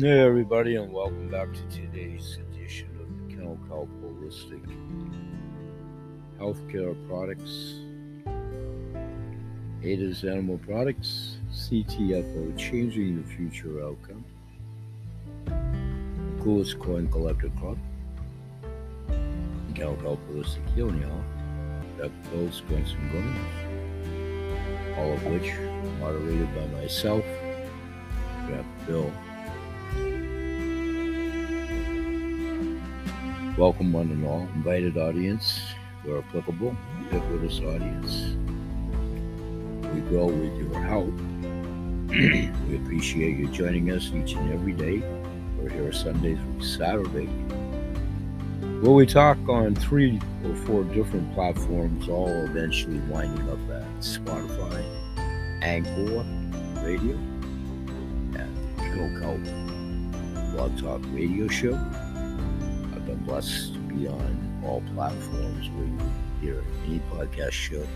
Hey, everybody, and welcome back to today's edition of the Kennel Kelp Holistic Healthcare Products, Ada's Animal Products, CTFO, Changing the Future Outcome, the Coolest Coin Collector Club, Kennel Kelp Holistic Healing Hour, Dr. Bill Swenson Gomez, all of which moderated by myself, Dr. Bill. Welcome, one and all. Invited audience, where applicable, ubiquitous audience. We grow with your help. we appreciate you joining us each and every day. We're here Sunday through Saturday. Where we talk on three or four different platforms, all eventually winding up at Spotify, Anchor, Radio, and Kelp Blog Talk Radio Show to be on all platforms where you hear any podcast show.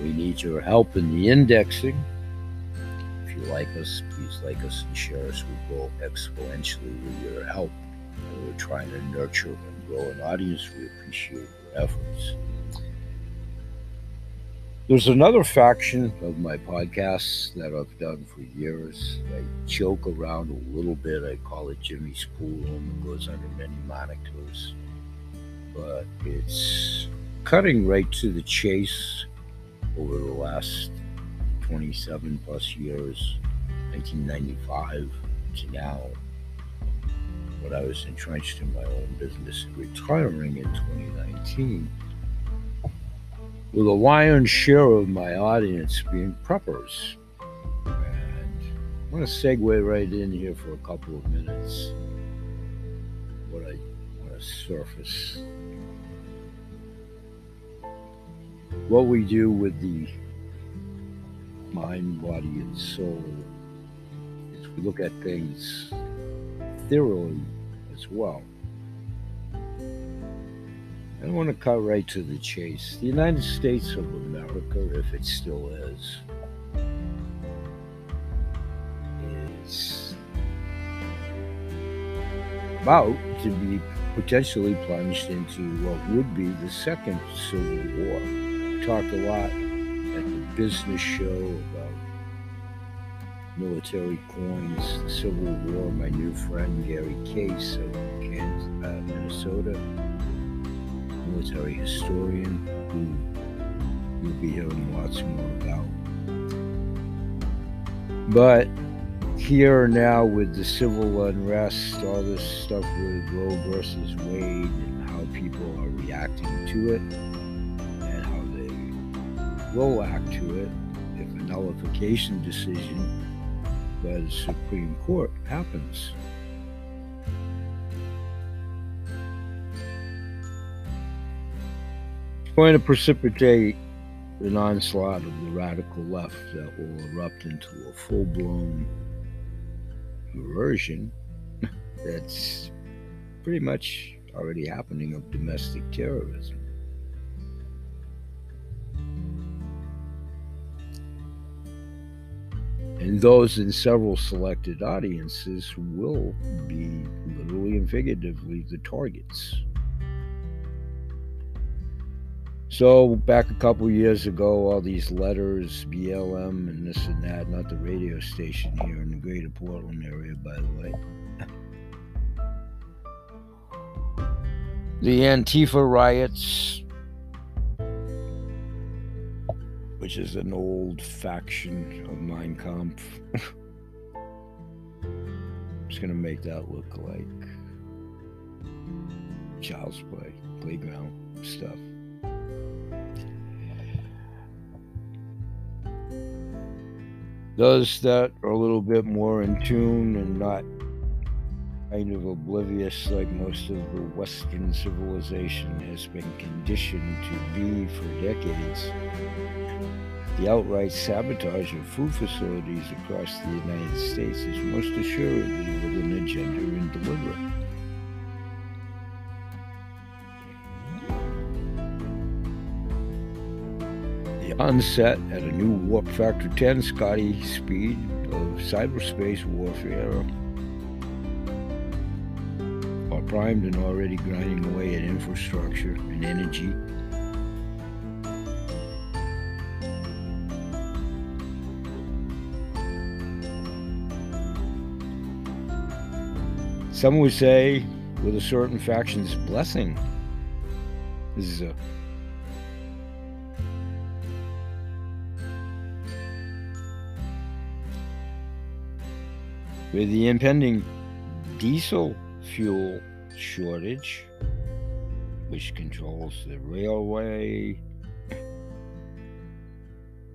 We need your help in the indexing. If you like us, please like us and share us. We grow exponentially with your help. And we're trying to nurture and grow an audience. We appreciate your efforts. There's another faction of my podcasts that I've done for years. I joke around a little bit. I call it Jimmy's Pool Room. It goes under many monikers. But it's cutting right to the chase over the last 27 plus years, 1995 to now. When I was entrenched in my own business, retiring in 2019 with a lion's share of my audience being preppers. And I want to segue right in here for a couple of minutes. What I want to surface. What we do with the mind, body, and soul is we look at things thoroughly as well. I want to cut right to the chase. The United States of America, if it still is, is about to be potentially plunged into what would be the second Civil War. We talked a lot at the business show about military coins, the Civil War. My new friend Gary Case of Kansas, uh, Minnesota military historian who you'll be hearing lots more about. But here now with the civil unrest, all this stuff with Roe versus Wade and how people are reacting to it and how they will act to it if a nullification decision by the Supreme Court happens. Going to precipitate an onslaught of the radical left that will erupt into a full blown version that's pretty much already happening of domestic terrorism. And those in several selected audiences will be literally and figuratively the targets. So back a couple years ago, all these letters, BLM and this and that, not the radio station here in the greater Portland area, by the way. the Antifa riots, which is an old faction of Mein Kampf. I'm just gonna make that look like child's play, playground stuff. Those that are a little bit more in tune and not kind of oblivious like most of the Western civilization has been conditioned to be for decades. The outright sabotage of food facilities across the United States is most assuredly with an agenda and deliberate. Onset at a new warp factor 10 Scotty speed of cyberspace warfare are primed and already grinding away at infrastructure and energy. Some would say, with a certain faction's blessing, this is a with the impending diesel fuel shortage, which controls the railway,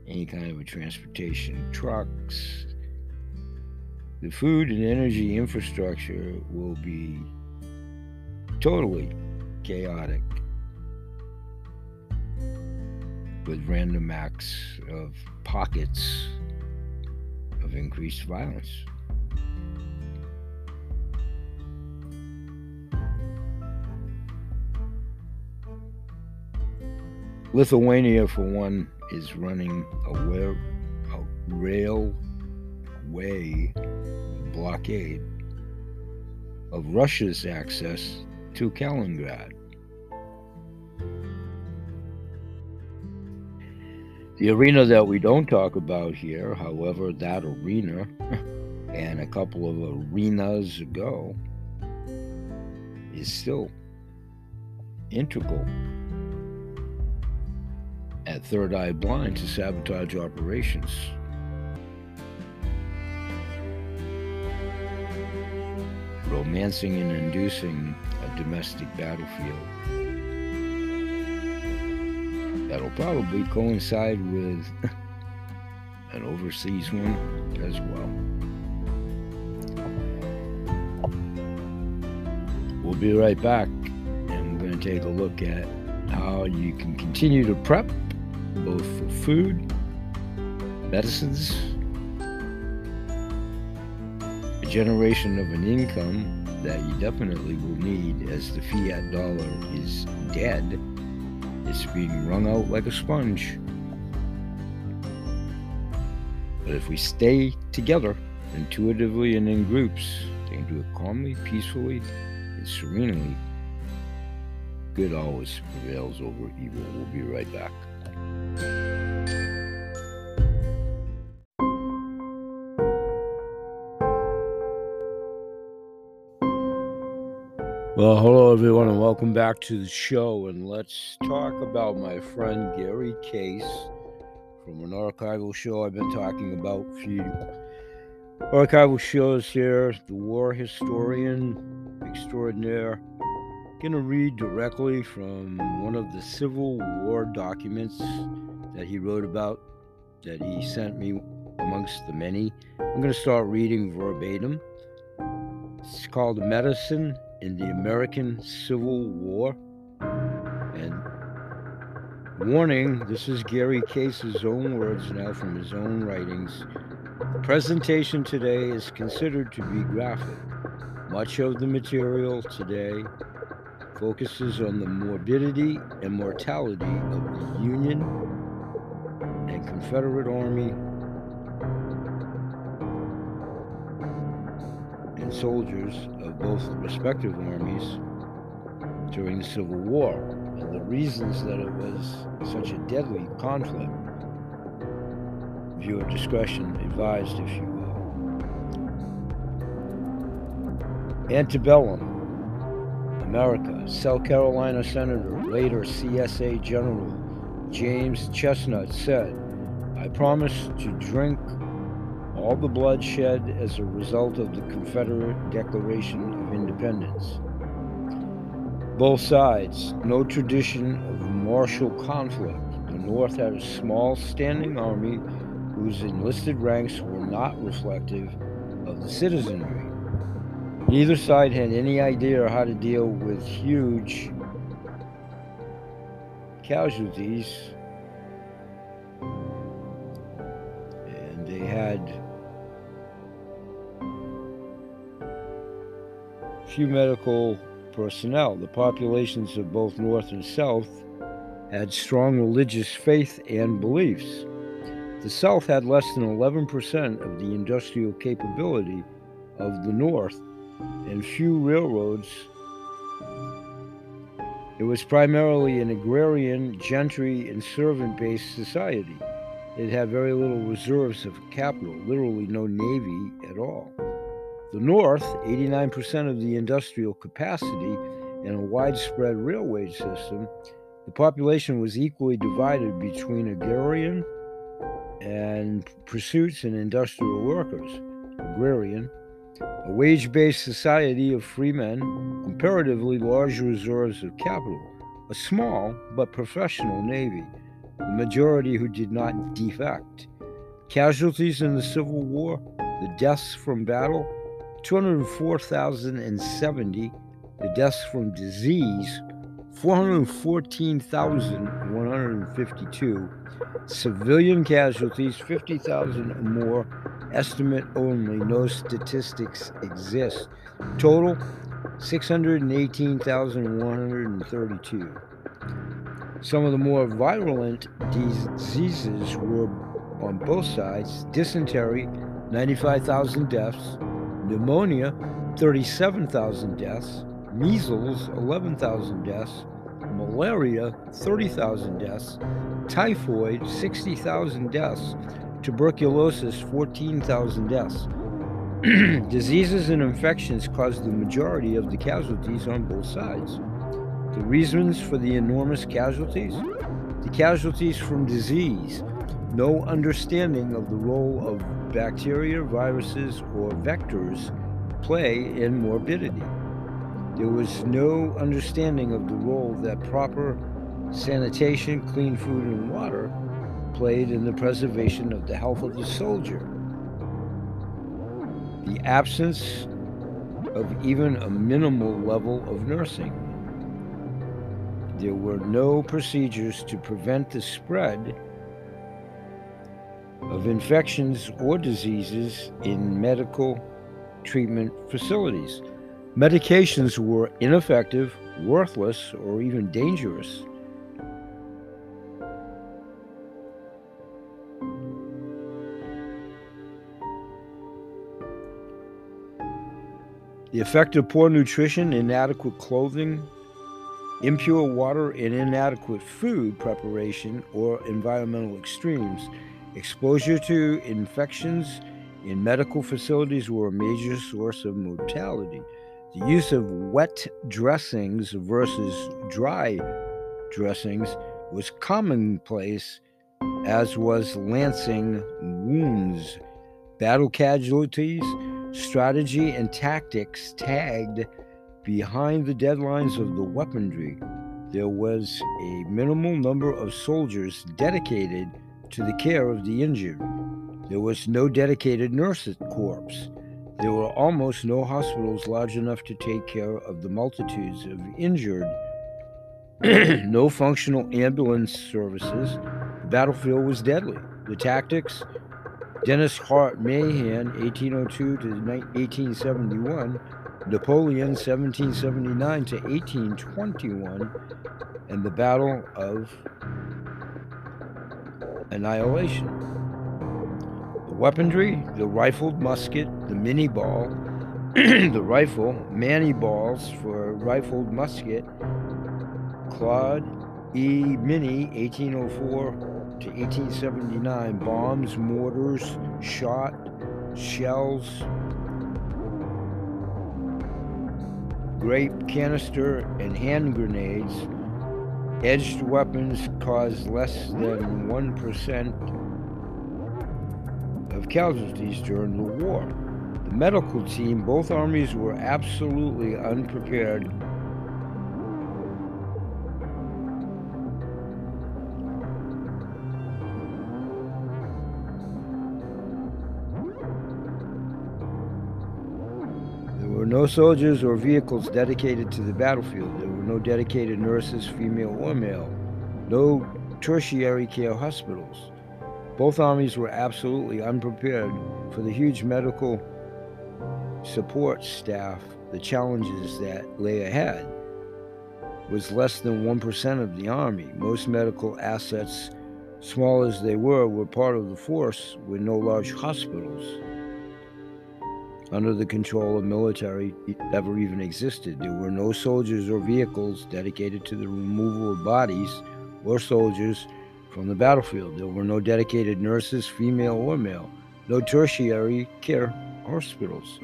any kind of a transportation, trucks, the food and energy infrastructure will be totally chaotic with random acts of pockets of increased violence. Lithuania, for one, is running a, a railway blockade of Russia's access to Kaliningrad. The arena that we don't talk about here, however, that arena and a couple of arenas ago is still integral at Third Eye Blind to sabotage operations. romancing and inducing a domestic battlefield. That'll probably coincide with an overseas one as well. We'll be right back and we're going to take a look at how you can continue to prep both for food, medicines, a generation of an income that you definitely will need as the fiat dollar is dead. It's being wrung out like a sponge. But if we stay together, intuitively and in groups, they can do it calmly, peacefully, and serenely. Good always prevails over evil. We'll be right back. Well, hello everyone, and welcome back to the show. And let's talk about my friend Gary Case from an archival show I've been talking about for you. Archival shows here, the war historian extraordinaire. Gonna read directly from one of the Civil War documents that he wrote about that he sent me amongst the many. I'm gonna start reading verbatim. It's called Medicine in the American Civil War. And warning this is Gary Case's own words now from his own writings. The presentation today is considered to be graphic. Much of the material today focuses on the morbidity and mortality of the Union and Confederate Army and soldiers of both respective armies during the Civil War and the reasons that it was such a deadly conflict. Viewer discretion advised, if you will. Antebellum, America, South Carolina Senator, later CSA General James Chesnut said, I promise to drink all the bloodshed as a result of the Confederate Declaration of Independence. Both sides, no tradition of martial conflict. The North had a small standing army whose enlisted ranks were not reflective of the citizenry. Neither side had any idea how to deal with huge casualties, and they had few medical personnel. The populations of both North and South had strong religious faith and beliefs. The South had less than 11% of the industrial capability of the North, and few railroads It was primarily an agrarian, gentry, and servant based society. It had very little reserves of capital, literally no navy at all. The North, 89% of the industrial capacity, and a widespread railway system, the population was equally divided between agrarian and pursuits and industrial workers. Agrarian, a wage based society of free men, comparatively large reserves of capital, a small but professional navy, the majority who did not defect. Casualties in the Civil War, the deaths from battle, 204,070, the deaths from disease, 414,152, civilian casualties, 50,000 or more, estimate only, no statistics exist. Total, 618,132. Some of the more virulent diseases were on both sides dysentery, 95,000 deaths, pneumonia, 37,000 deaths, measles, 11,000 deaths, malaria, 30,000 deaths, typhoid, 60,000 deaths, tuberculosis, 14,000 deaths. Diseases and infections caused the majority of the casualties on both sides. The reasons for the enormous casualties? The casualties from disease, no understanding of the role of bacteria, viruses, or vectors play in morbidity. There was no understanding of the role that proper sanitation, clean food, and water played in the preservation of the health of the soldier. The absence of even a minimal level of nursing. There were no procedures to prevent the spread of infections or diseases in medical treatment facilities. Medications were ineffective, worthless, or even dangerous. The effect of poor nutrition, inadequate clothing, impure water, and inadequate food preparation or environmental extremes Exposure to infections in medical facilities were a major source of mortality. The use of wet dressings versus dry dressings was commonplace, as was lancing wounds. Battle casualties, strategy, and tactics tagged behind the deadlines of the weaponry. There was a minimal number of soldiers dedicated to the care of the injured. There was no dedicated nurse corps. There were almost no hospitals large enough to take care of the multitudes of injured. no functional ambulance services. The battlefield was deadly. The tactics Dennis Hart Mahan, 1802 to 1871, Napoleon, 1779 to 1821, and the Battle of annihilation. Weaponry, the rifled musket, the Minié ball, the rifle, Manny balls for rifled musket, Claude E. Minié, 1804 to 1879, bombs, mortars, shot, shells, grape canister, and hand grenades Edged weapons caused less than 1% of casualties during the war. The medical team, both armies were absolutely unprepared There were no soldiers or vehicles dedicated to the battlefield. There were no dedicated nurses, female or male. No tertiary care hospitals. Both armies were absolutely unprepared for the huge medical support staff, the challenges that lay ahead. Was less than 1% of the army. Most medical assets, small as they were, were part of the force with no large hospitals. under the control of military ever even existed. There were no soldiers or vehicles dedicated to the removal of bodies or soldiers from the battlefield. There were no dedicated nurses, female or male, no tertiary care hospitals.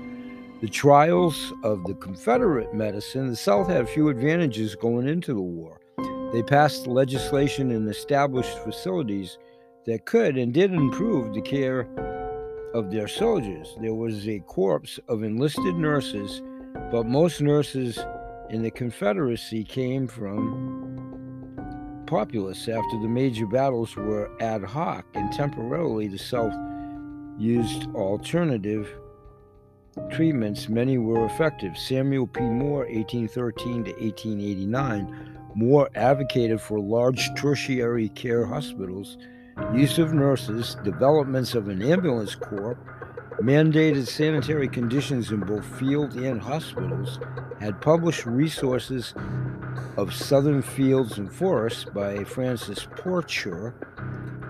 The trials of the Confederate medicine, the South had few advantages going into the war. They passed legislation and established facilities that could and did improve the care of their soldiers. There was a corps of enlisted nurses, but most nurses in the Confederacy came from populace after the major battles were ad hoc and temporarily the South used alternative treatments. Many were effective. Samuel P. Moore, 1813 to 1889, Moore advocated for large tertiary care hospitals use of nurses, developments of an ambulance corps, mandated sanitary conditions in both field and hospitals, had published resources of southern fields and forests by Francis Porcher,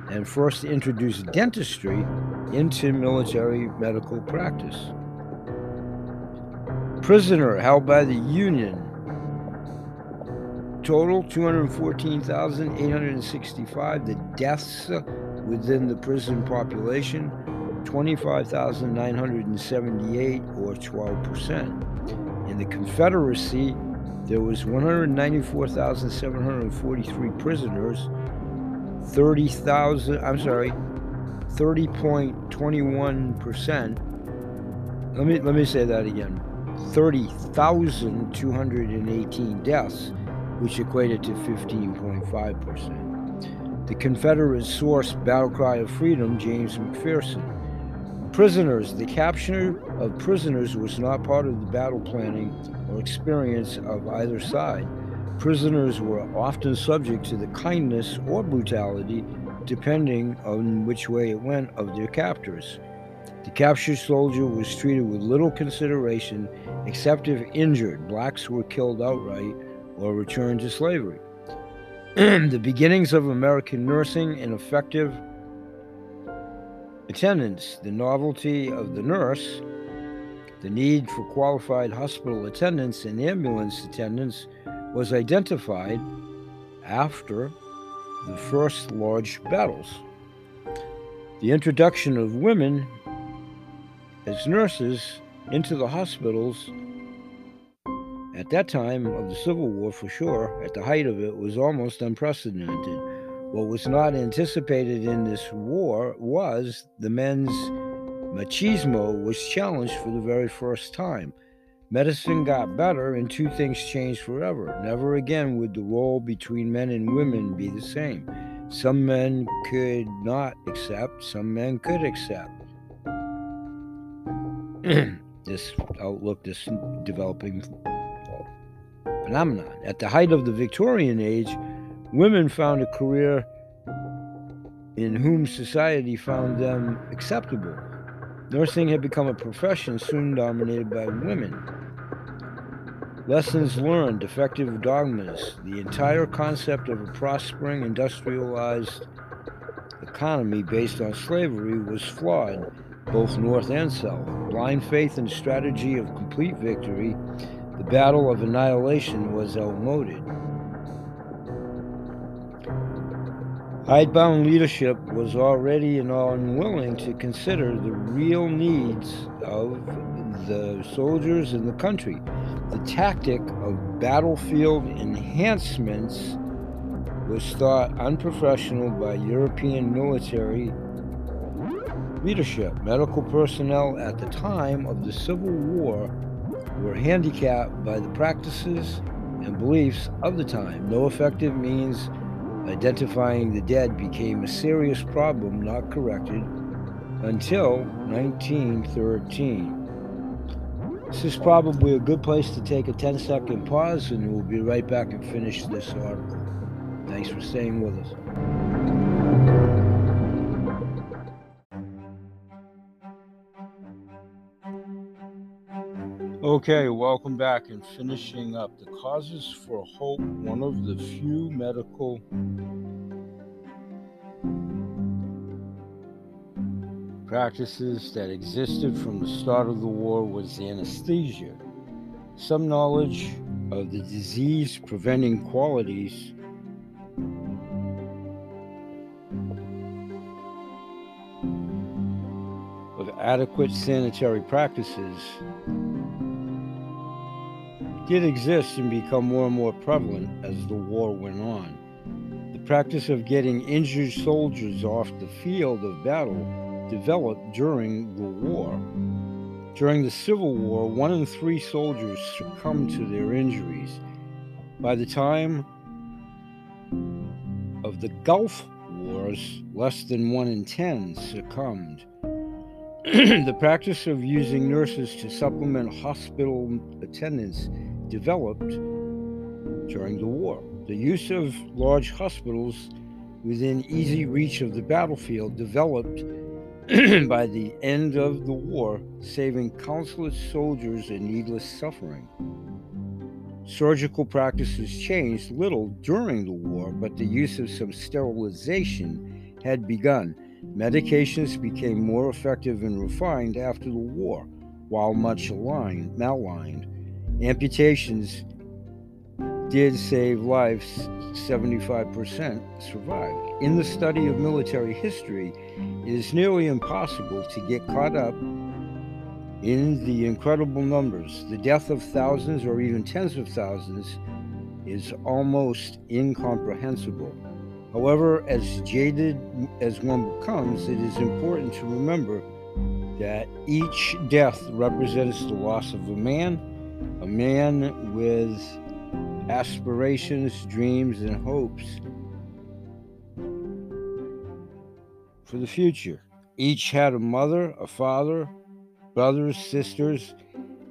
and first introduced dentistry into military medical practice. Prisoner held by the Union Total 214,865. The deaths within the prison population 25,978 or 12%. In the Confederacy, there was 194,743 prisoners, 30,000, I'm sorry, 30.21%. Let me let me say that again. 30,218 deaths which equated to 15.5%. The Confederate source Battle Cry of Freedom, James McPherson. Prisoners. The capture of prisoners was not part of the battle planning or experience of either side. Prisoners were often subject to the kindness or brutality, depending on which way it went, of their captors. The captured soldier was treated with little consideration, except if injured. Blacks were killed outright, or returned to slavery. the beginnings of American nursing and effective attendance, the novelty of the nurse, the need for qualified hospital attendants and ambulance attendants was identified after the first large battles. The introduction of women as nurses into the hospitals at that time of the Civil War, for sure, at the height of it, was almost unprecedented. What was not anticipated in this war was the men's machismo was challenged for the very first time. Medicine got better, and two things changed forever. Never again would the role between men and women be the same. Some men could not accept, some men could accept. this outlook, this developing phenomenon. At the height of the Victorian age, women found a career in whom society found them acceptable. Nursing had become a profession soon dominated by women. Lessons learned, defective dogmas, the entire concept of a prospering industrialized economy based on slavery was flawed, both North and South. Blind faith and strategy of complete victory the battle of annihilation was outmoded. Hidebound leadership was already unwilling to consider the real needs of the soldiers in the country. The tactic of battlefield enhancements was thought unprofessional by European military leadership. Medical personnel at the time of the Civil War were handicapped by the practices and beliefs of the time. No effective means identifying the dead became a serious problem not corrected until 1913. This is probably a good place to take a 10 second pause, and we'll be right back and finish this article. Thanks for staying with us. Okay, welcome back and finishing up the causes for hope, one of the few medical practices that existed from the start of the war was anesthesia. Some knowledge of the disease preventing qualities of adequate sanitary practices did exist and become more and more prevalent as the war went on. The practice of getting injured soldiers off the field of battle developed during the war. During the Civil War, one in three soldiers succumbed to their injuries. By the time of the Gulf Wars, less than one in ten succumbed. the practice of using nurses to supplement hospital attendants developed during the war. The use of large hospitals within easy reach of the battlefield developed by the end of the war, saving countless soldiers and needless suffering. Surgical practices changed little during the war, but the use of some sterilization had begun. Medications became more effective and refined after the war, while much aligned, maligned. Amputations did save lives, 75% survived. In the study of military history, it is nearly impossible to get caught up in the incredible numbers. The death of thousands or even tens of thousands is almost incomprehensible. However, as jaded as one becomes, it is important to remember that each death represents the loss of a man, a man with aspirations, dreams, and hopes for the future. Each had a mother, a father, brothers, sisters.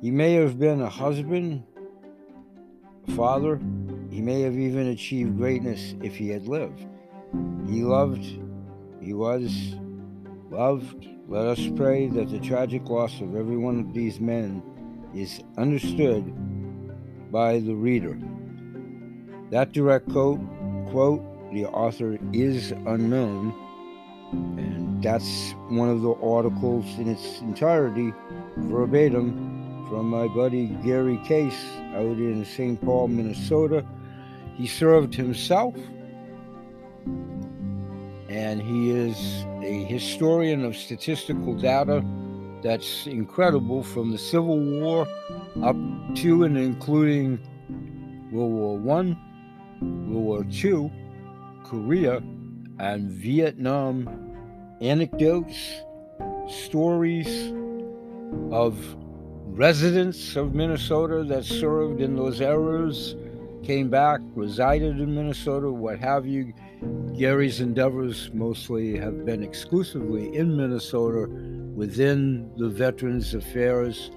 He may have been a husband, a father. He may have even achieved greatness if he had lived. He loved, he was loved. Let us pray that the tragic loss of every one of these men is understood by the reader. That direct quote, quote, the author is unknown, and that's one of the articles in its entirety, verbatim, from my buddy Gary Case out in St. Paul, Minnesota. He served himself, and he is a historian of statistical data that's incredible from the Civil War up to and including World War One, World War II, Korea, and Vietnam anecdotes, stories of residents of Minnesota that served in those eras, came back, resided in Minnesota, what have you. Gary's endeavors mostly have been exclusively in Minnesota within the Veterans Affairs.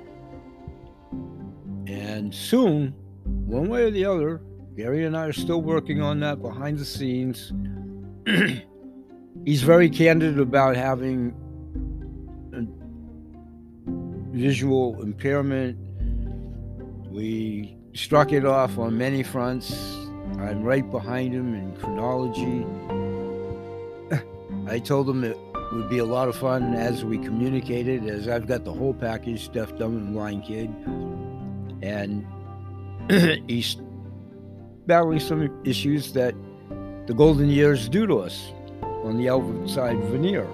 And soon, one way or the other, Gary and I are still working on that behind the scenes. He's very candid about having visual impairment. We struck it off on many fronts. I'm right behind him in chronology. I told him would be a lot of fun as we communicated, as I've got the whole package, deaf, dumb, and blind kid. And he's battling some issues that the golden years do to us on the outside veneer.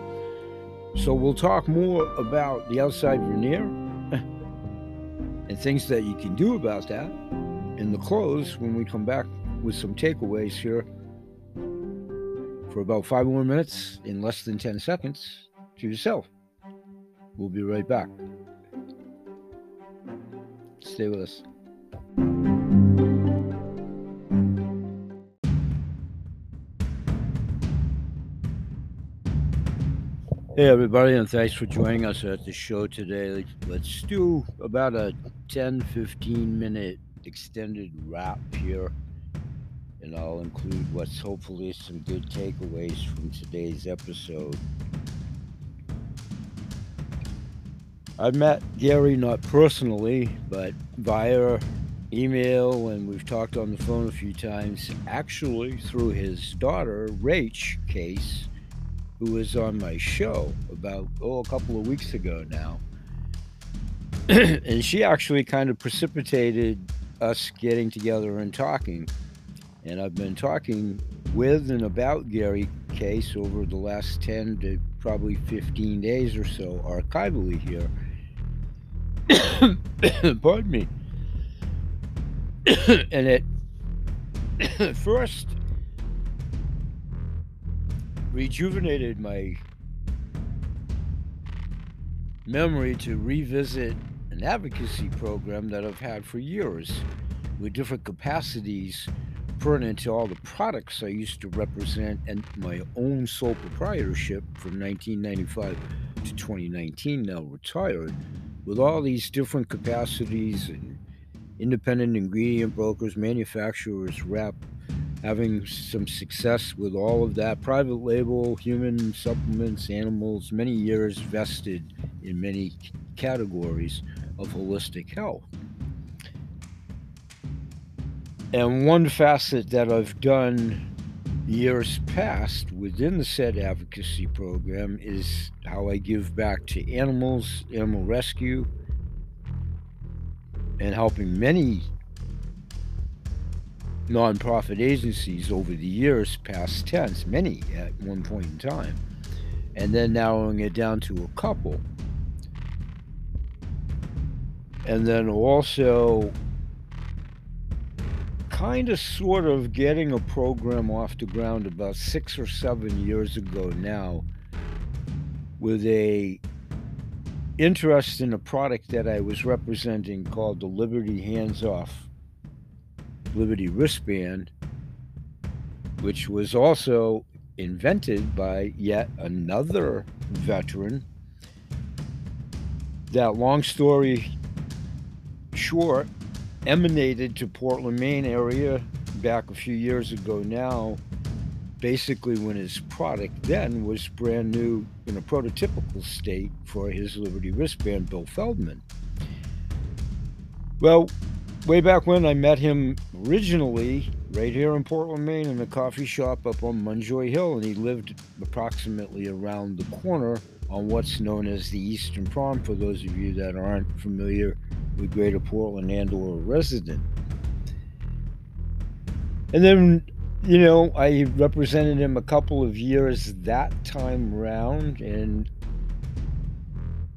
So we'll talk more about the outside veneer and things that you can do about that in the close when we come back with some takeaways here for about five more minutes in less than 10 seconds to yourself. We'll be right back. Stay with us. Hey, everybody, and thanks for joining us at the show today. Let's do about a 10 15 minute extended wrap here, and I'll include what's hopefully some good takeaways from today's episode. I've met Gary not personally, but via email, and we've talked on the phone a few times, actually through his daughter, Rach Case who was on my show about oh a couple of weeks ago now, and she actually kind of precipitated us getting together and talking. And I've been talking with and about Gary Case over the last 10 to probably 15 days or so archivally here. Pardon me. and it first rejuvenated my memory to revisit an advocacy program that I've had for years with different capacities pertinent to all the products I used to represent and my own sole proprietorship from 1995 to 2019, now retired, with all these different capacities and independent ingredient brokers, manufacturers, rep, having some success with all of that private label, human supplements, animals, many years vested in many categories of holistic health. And one facet that I've done years past within the said advocacy program is how I give back to animals, animal rescue, and helping many nonprofit agencies over the years, past tense, many at one point in time, and then narrowing it down to a couple. And then also kind of sort of getting a program off the ground about six or seven years ago now with a interest in a product that I was representing called the Liberty Hands Off Liberty wristband, which was also invented by yet another veteran. That long story short emanated to Portland, Maine area back a few years ago now, basically when his product then was brand new in a prototypical state for his Liberty wristband, Bill Feldman. Well, way back when I met him originally right here in Portland, Maine, in a coffee shop up on Munjoy Hill, and he lived approximately around the corner on what's known as the Eastern Prom. For those of you that aren't familiar with Greater Portland and or a resident. And then, you know, I represented him a couple of years that time round, and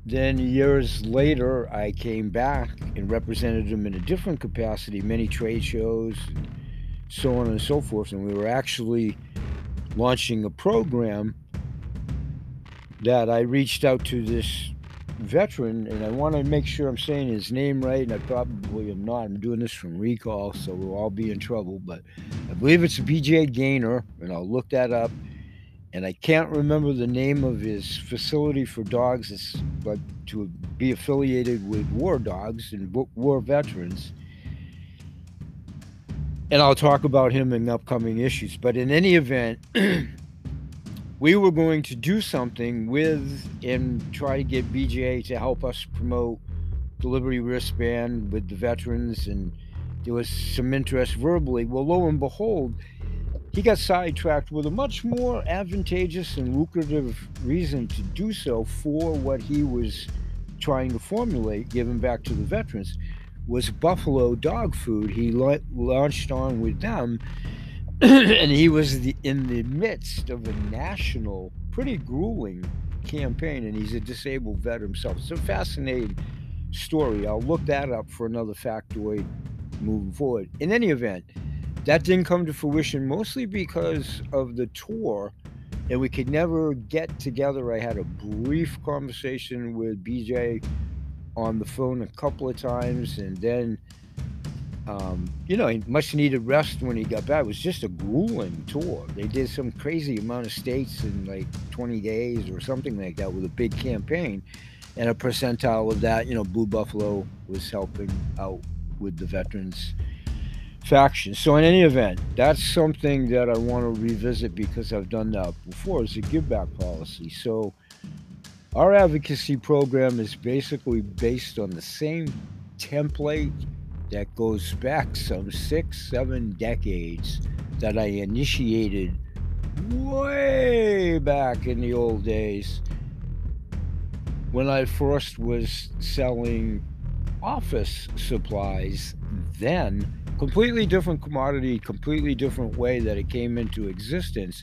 then years later, I came back and represented him in a different capacity, many trade shows, so on and so forth. And we were actually launching a program that I reached out to this veteran, and I want to make sure I'm saying his name right, and I probably am not. I'm doing this from recall, so we'll all be in trouble. But I believe it's BJ Gaynor, and I'll look that up and I can't remember the name of his facility for dogs. It's but to be affiliated with war dogs and war veterans. And I'll talk about him in upcoming issues. But in any event, we were going to do something with and try to get BJ to help us promote the Liberty wristband with the veterans. And there was some interest verbally. Well, lo and behold, he got sidetracked with a much more advantageous and lucrative reason to do so for what he was trying to formulate, giving back to the veterans, was buffalo dog food. He la- launched on with them, and he was the, in the midst of a national, pretty grueling campaign, and he's a disabled vet himself. It's a fascinating story. I'll look that up for another factoid moving forward. In any event, that didn't come to fruition mostly because of the tour and we could never get together. I had a brief conversation with BJ on the phone a couple of times, and then, um, you know, he much needed rest when he got back. It was just a grueling tour. They did some crazy amount of states in like 20 days or something like that with a big campaign. And a percentile of that, you know, Blue Buffalo was helping out with the veterans faction. So in any event, that's something that I want to revisit because I've done that before as a give back policy. So our advocacy program is basically based on the same template that goes back some six, seven decades that I initiated way back in the old days when I first was selling office supplies, then completely different commodity, completely different way that it came into existence.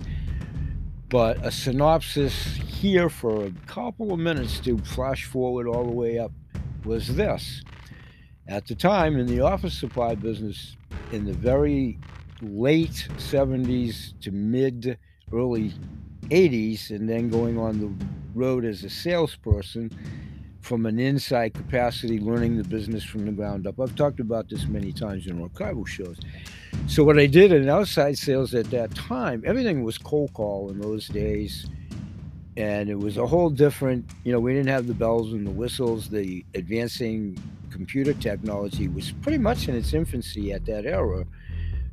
But a synopsis here for a couple of minutes to flash forward all the way up was this. At the time, in the office supply business, in the very late 70s to mid early 80s, and then going on the road as a salesperson from an inside capacity, learning the business from the ground up. I've talked about this many times in archival shows. So, what I did in outside sales at that time, everything was cold call in those days. And it was a whole different, you know, we didn't have the bells and the whistles. The advancing computer technology was pretty much in its infancy at that era.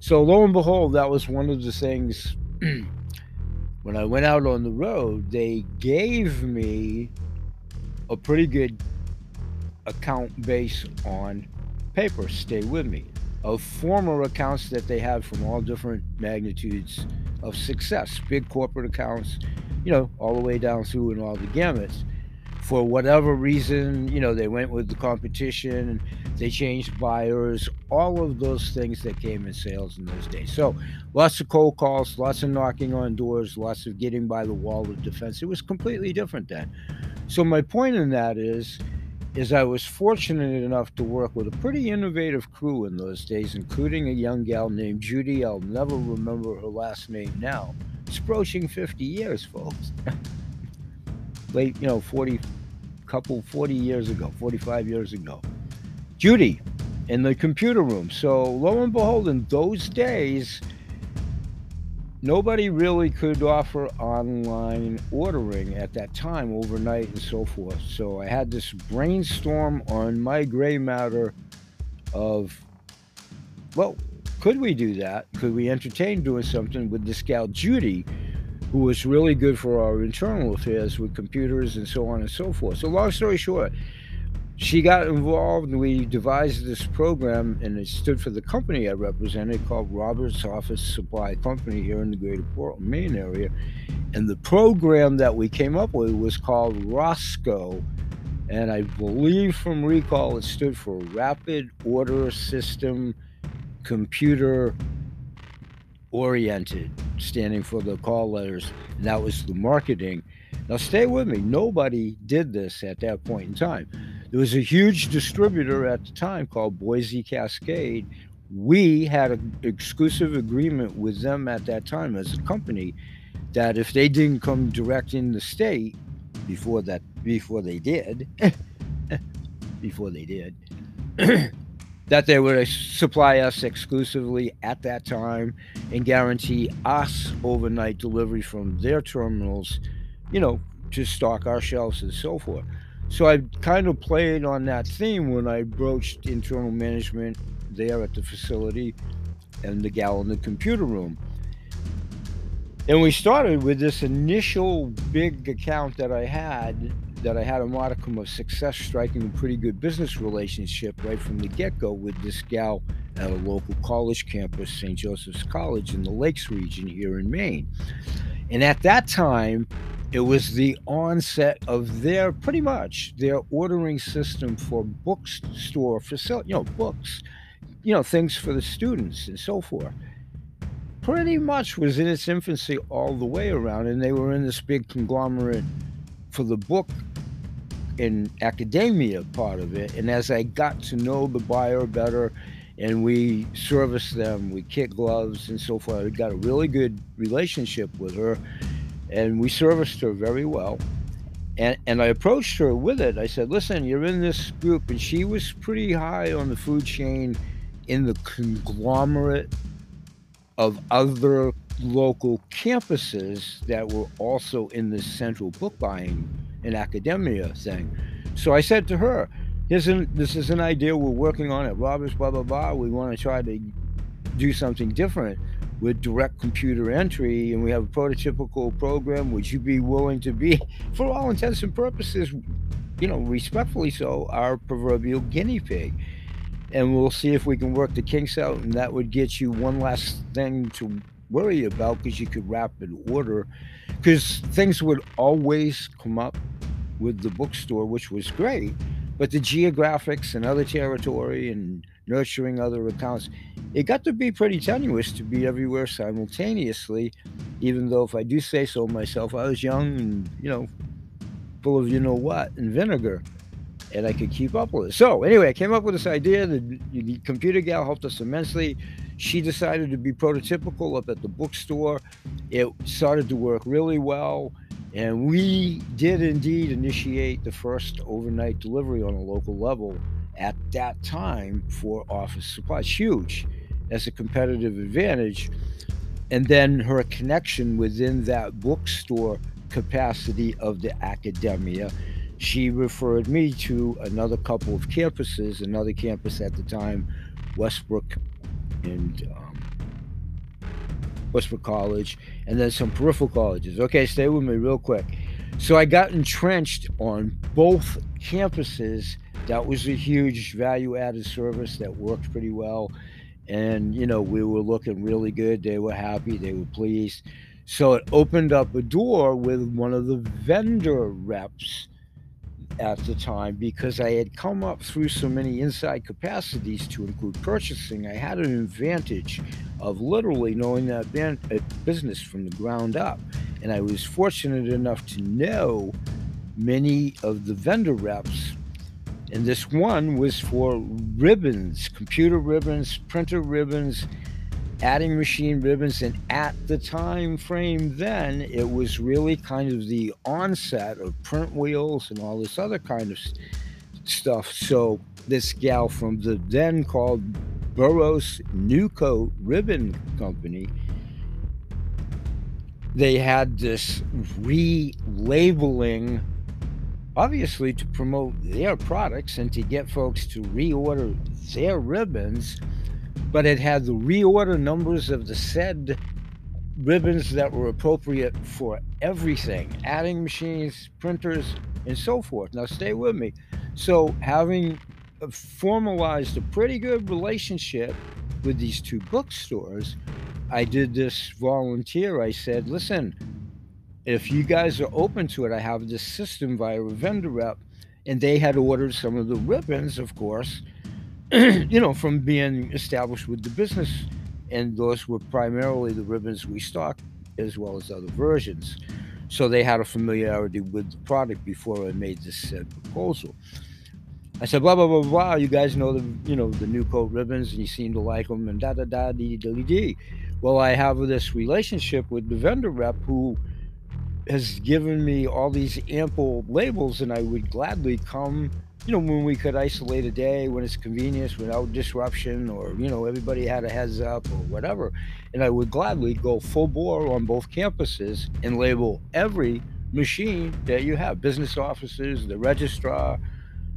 So lo and behold, that was one of the things when I went out on the road, they gave me a pretty good account base on paper, stay with me, of former accounts that they have from all different magnitudes of success, big corporate accounts, you know, all the way down through and all the gamuts for whatever reason, you know, they went with the competition, they changed buyers, all of those things that came in sales in those days. So lots of cold calls, lots of knocking on doors, lots of getting by the wall of defense. It was completely different then. So my point in that is is I was fortunate enough to work with a pretty innovative crew in those days, including a young gal named Judy. I'll never remember her last name now. It's approaching 50 years, folks. Late, you know, 40, couple 40 years ago, 45 years ago. Judy in the computer room. So lo and behold, in those days, nobody really could offer online ordering at that time, overnight and so forth. So I had this brainstorm on my gray matter of, well, could we do that? Could we entertain doing something with this gal Judy? who was really good for our internal affairs with computers and so on and so forth. So, long story short, she got involved and we devised this program and it stood for the company I represented called Roberts Office Supply Company here in the greater Portland, Maine area. And the program that we came up with was called ROSCO. And I believe from recall it stood for Rapid Order System Computer oriented, standing for the call letters, and that was the marketing. Now, stay with me. Nobody did this at that point in time. There was a huge distributor at the time called Boise Cascade. We had an exclusive agreement with them at that time as a company that if they didn't come direct in the state before that, before they did, before they did, that they would supply us exclusively at that time and guarantee us overnight delivery from their terminals, you know, to stock our shelves and so forth. So I kind of played on that theme when I broached internal management there at the facility and the gal in the computer room. And we started with this initial big account that I had that I had a modicum of success striking a pretty good business relationship right from the get go with this gal at a local college campus, St. Joseph's College in the Lakes region here in Maine. And at that time, it was the onset of their pretty much their ordering system for bookstore facility, you know, books, you know, things for the students and so forth. Pretty much was in its infancy all the way around, and they were in this big conglomerate for the book and academia part of it. And as I got to know the buyer better and we serviced them, we kit gloves and so forth, I got a really good relationship with her and we serviced her very well. And, and I approached her with it. I said, listen, you're in this group. And she was pretty high on the food chain in the conglomerate of other local campuses that were also in the central book buying and academia thing. So I said to her, Here's an, this is an idea we're working on at Roberts, blah, blah, blah. We want to try to do something different with direct computer entry, and we have a prototypical program. Would you be willing to be, for all intents and purposes, you know, respectfully so, our proverbial guinea pig? and we'll see if we can work the kinks out and that would get you one last thing to worry about because you could rapid order because things would always come up with the bookstore, which was great. But the geographics and other territory and nurturing other accounts, it got to be pretty tenuous to be everywhere simultaneously. Even though, if I do say so myself, I was young and, you know, full of you know what and vinegar and I could keep up with it. So anyway, I came up with this idea. The, the computer gal helped us immensely. She decided to be prototypical up at the bookstore. It started to work really well. And we did indeed initiate the first overnight delivery on a local level at that time for office supplies. Huge as a competitive advantage. And then her connection within that bookstore capacity of the academia she referred me to another couple of campuses, another campus at the time, Westbrook and um, Westbrook College, and then some peripheral colleges. Okay, stay with me real quick. So I got entrenched on both campuses. That was a huge value added service that worked pretty well. And, you know, we were looking really good. They were happy, they were pleased. So it opened up a door with one of the vendor reps at the time because I had come up through so many inside capacities to include purchasing. I had an advantage of literally knowing that business from the ground up. And I was fortunate enough to know many of the vendor reps. And this one was for ribbons, computer ribbons, printer ribbons, adding machine ribbons and at the time frame then it was really kind of the onset of print wheels and all this other kind of stuff. So this gal from the then called burroughs Nu-kote ribbon company they had this relabeling obviously to promote their products and to get folks to reorder their ribbons but it had the reorder numbers of the said ribbons that were appropriate for everything adding machines, printers, and so forth. Now, stay with me. So, having formalized a pretty good relationship with these two bookstores, I did this volunteer. I said, listen, if you guys are open to it, I have this system via a vendor rep. And they had ordered some of the ribbons, of course, you know, from being established with the business. And those were primarily the ribbons we stocked, as well as other versions. So they had a familiarity with the product before I made this said proposal. I said, blah, blah, blah, blah. You guys know the, you know, the Nu-kote ribbons and you seem to like them and da, da, da, dee, dee, dee. Well, I have this relationship with the vendor rep who has given me all these ample labels and I would gladly come you know, when we could isolate a day when it's convenient without disruption or, you know, everybody had a heads up or whatever. And I would gladly go full bore on both campuses and label every machine that you have business offices, the registrar,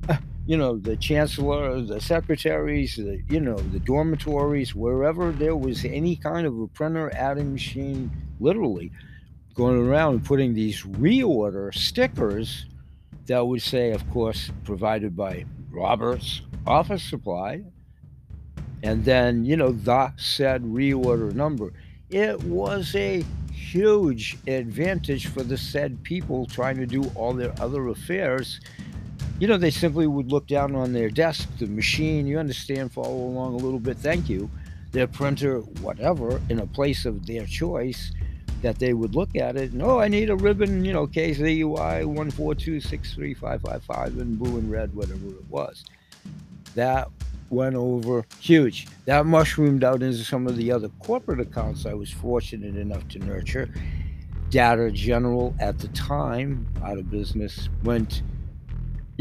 you know, the chancellor, the secretaries, the, you know, the dormitories, wherever there was any kind of a printer adding machine, literally going around and putting these reorder stickers that would say, of course, provided by Roberts Office Supply, and then, you know, the said reorder number. It was a huge advantage for the said people trying to do all their other affairs. You know, they simply would look down on their desk, the machine, you understand, follow along a little bit, thank you, their printer, whatever, in a place of their choice that they would look at it and oh I need a ribbon, you know, KZUI one four two six three five five five in blue and red, whatever it was. That went over huge. That mushroomed out into some of the other corporate accounts I was fortunate enough to nurture. Data General at the time, out of business, went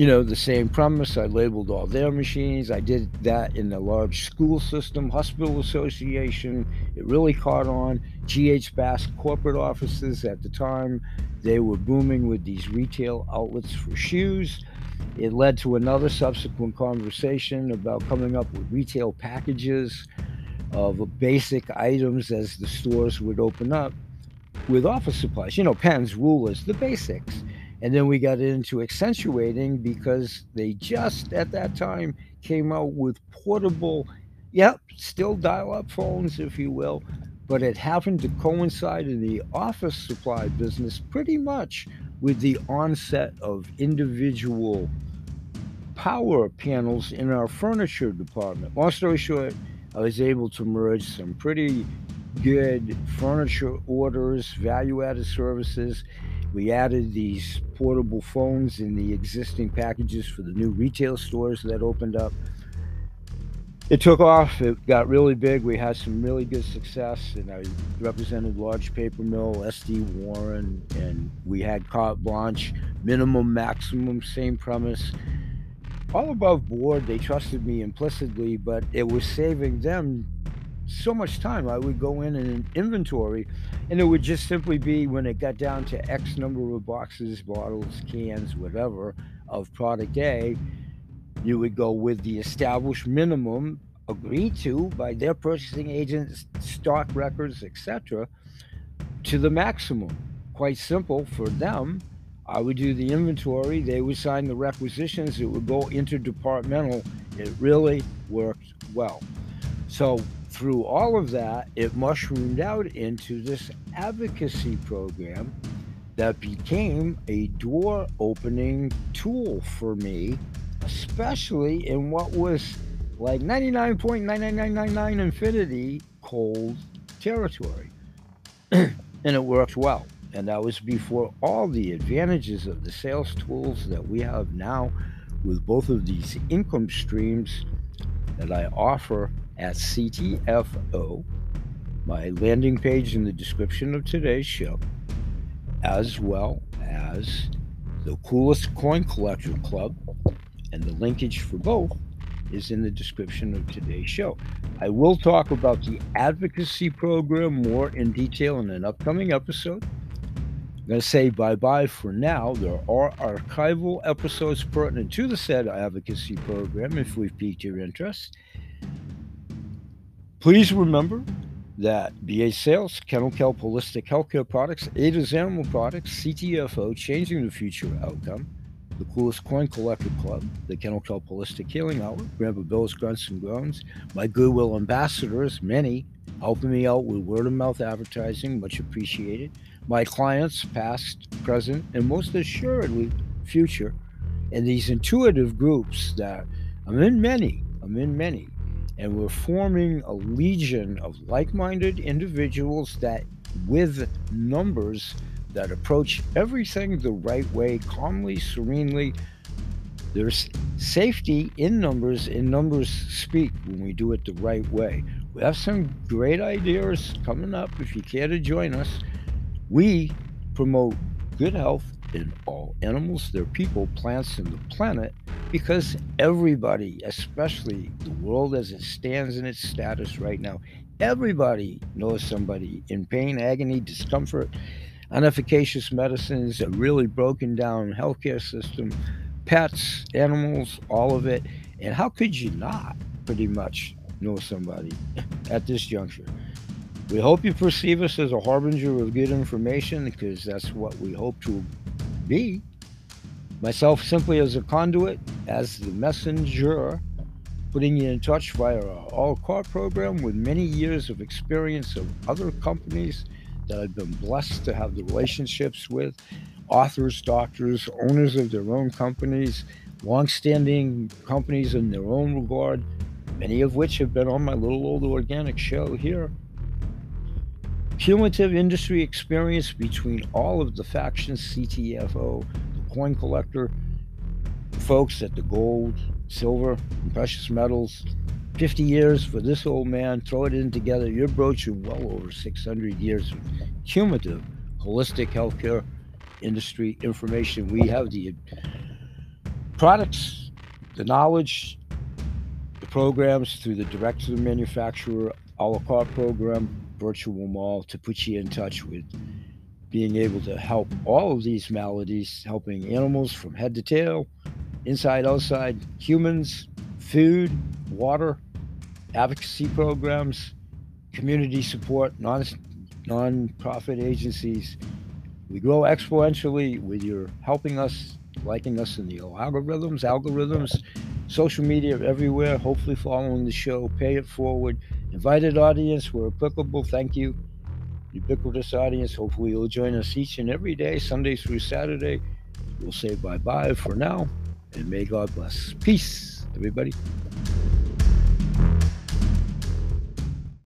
you know, the same premise. I labeled all their machines. I did that in the large school system, hospital association. It really caught on. GH Bass corporate offices at the time, they were booming with these retail outlets for shoes. It led to another subsequent conversation about coming up with retail packages of basic items as the stores would open up with office supplies, you know, pens, rulers, the basics. And then we got into accentuating because they just at that time came out with portable, yep, still dial up phones, if you will, but it happened to coincide in the office supply business pretty much with the onset of individual power panels in our furniture department. Long story short, I was able to merge some pretty good furniture orders, value added services. We added these portable phones in the existing packages for the new retail stores that opened up. It took off. It got really big. We had some really good success, and I represented Large Paper Mill, SD Warren, and we had carte blanche, minimum, maximum, same premise all above board. They trusted me implicitly, but it was saving them so much time. I would go in and inventory, and it would just simply be when it got down to X number of boxes, bottles, cans, whatever of product A, you would go with the established minimum agreed to by their purchasing agents, stock records, etc., to the maximum. Quite simple for them I would do the inventory, they would sign the requisitions, it would go interdepartmental. It really worked well. So, through all of that, it mushroomed out into this advocacy program that became a door opening tool for me, especially in what was like 99.99999 infinity cold territory. and it worked well. And that was before all the advantages of the sales tools that we have now with both of these income streams that I offer at CTFO, my landing page in the description of today's show, as well as the Coolest Coin Collector Club, and the linkage for both is in the description of today's show. I will talk about the advocacy program more in detail in an upcoming episode I'm going to say bye bye for now. There are archival episodes pertinent to the said advocacy program if we've piqued your interest. Please remember that BA Sales, Kennel Kelp Holistic Healthcare Products, Ada's Animal Products, CTFO, Changing the Future Outcome, the Coolest Coin Collector Club, the Kennel Kelp Holistic Healing Hour, Grandpa Bill's Grunts and Groans, my Goodwill ambassadors, many, helping me out with word of mouth advertising, much appreciated my clients, past, present, and most assuredly future, and these intuitive groups that I'm in many, I'm in many, and we're forming a legion of like minded individuals that, with numbers that approach everything the right way, calmly, serenely. There's safety in numbers, and numbers speak when we do it the right way. We have some great ideas coming up if you care to join us. We promote good health in all animals, their people, plants, and the planet because everybody, especially the world as it stands in its status right now, everybody knows somebody in pain, agony, discomfort, inefficacious medicines, a really broken down healthcare system, pets, animals, all of it. And how could you not pretty much know somebody at this juncture? We hope you perceive us as a harbinger of good information because that's what we hope to be. Myself simply as a conduit, as the messenger, putting you in touch via our a la carte program with many years of experience of other companies that I've been blessed to have the relationships with authors, doctors, owners of their own companies, long-standing companies in their own regard, many of which have been on my little old organic show here cumulative industry experience between all of the factions CTFO, the coin collector, folks at the gold, silver, and precious metals. 50 years for this old man, throw it in together, you're well over 600 years of cumulative holistic healthcare industry information. We have the products, the knowledge, the programs through the direct to the manufacturer a la carte program, virtual mall to put you in touch with being able to help all of these maladies, helping animals from head to tail, inside, outside, humans, food, water, advocacy programs, community support, non non-profit agencies. We grow exponentially with your helping us, liking us in the algorithms, algorithms, social media everywhere, hopefully following the show, pay it forward Invited audience, where applicable, thank you. Ubiquitous audience, hopefully you'll join us each and every day, Sunday through Saturday. We'll say bye bye for now, and may God bless. Peace, everybody.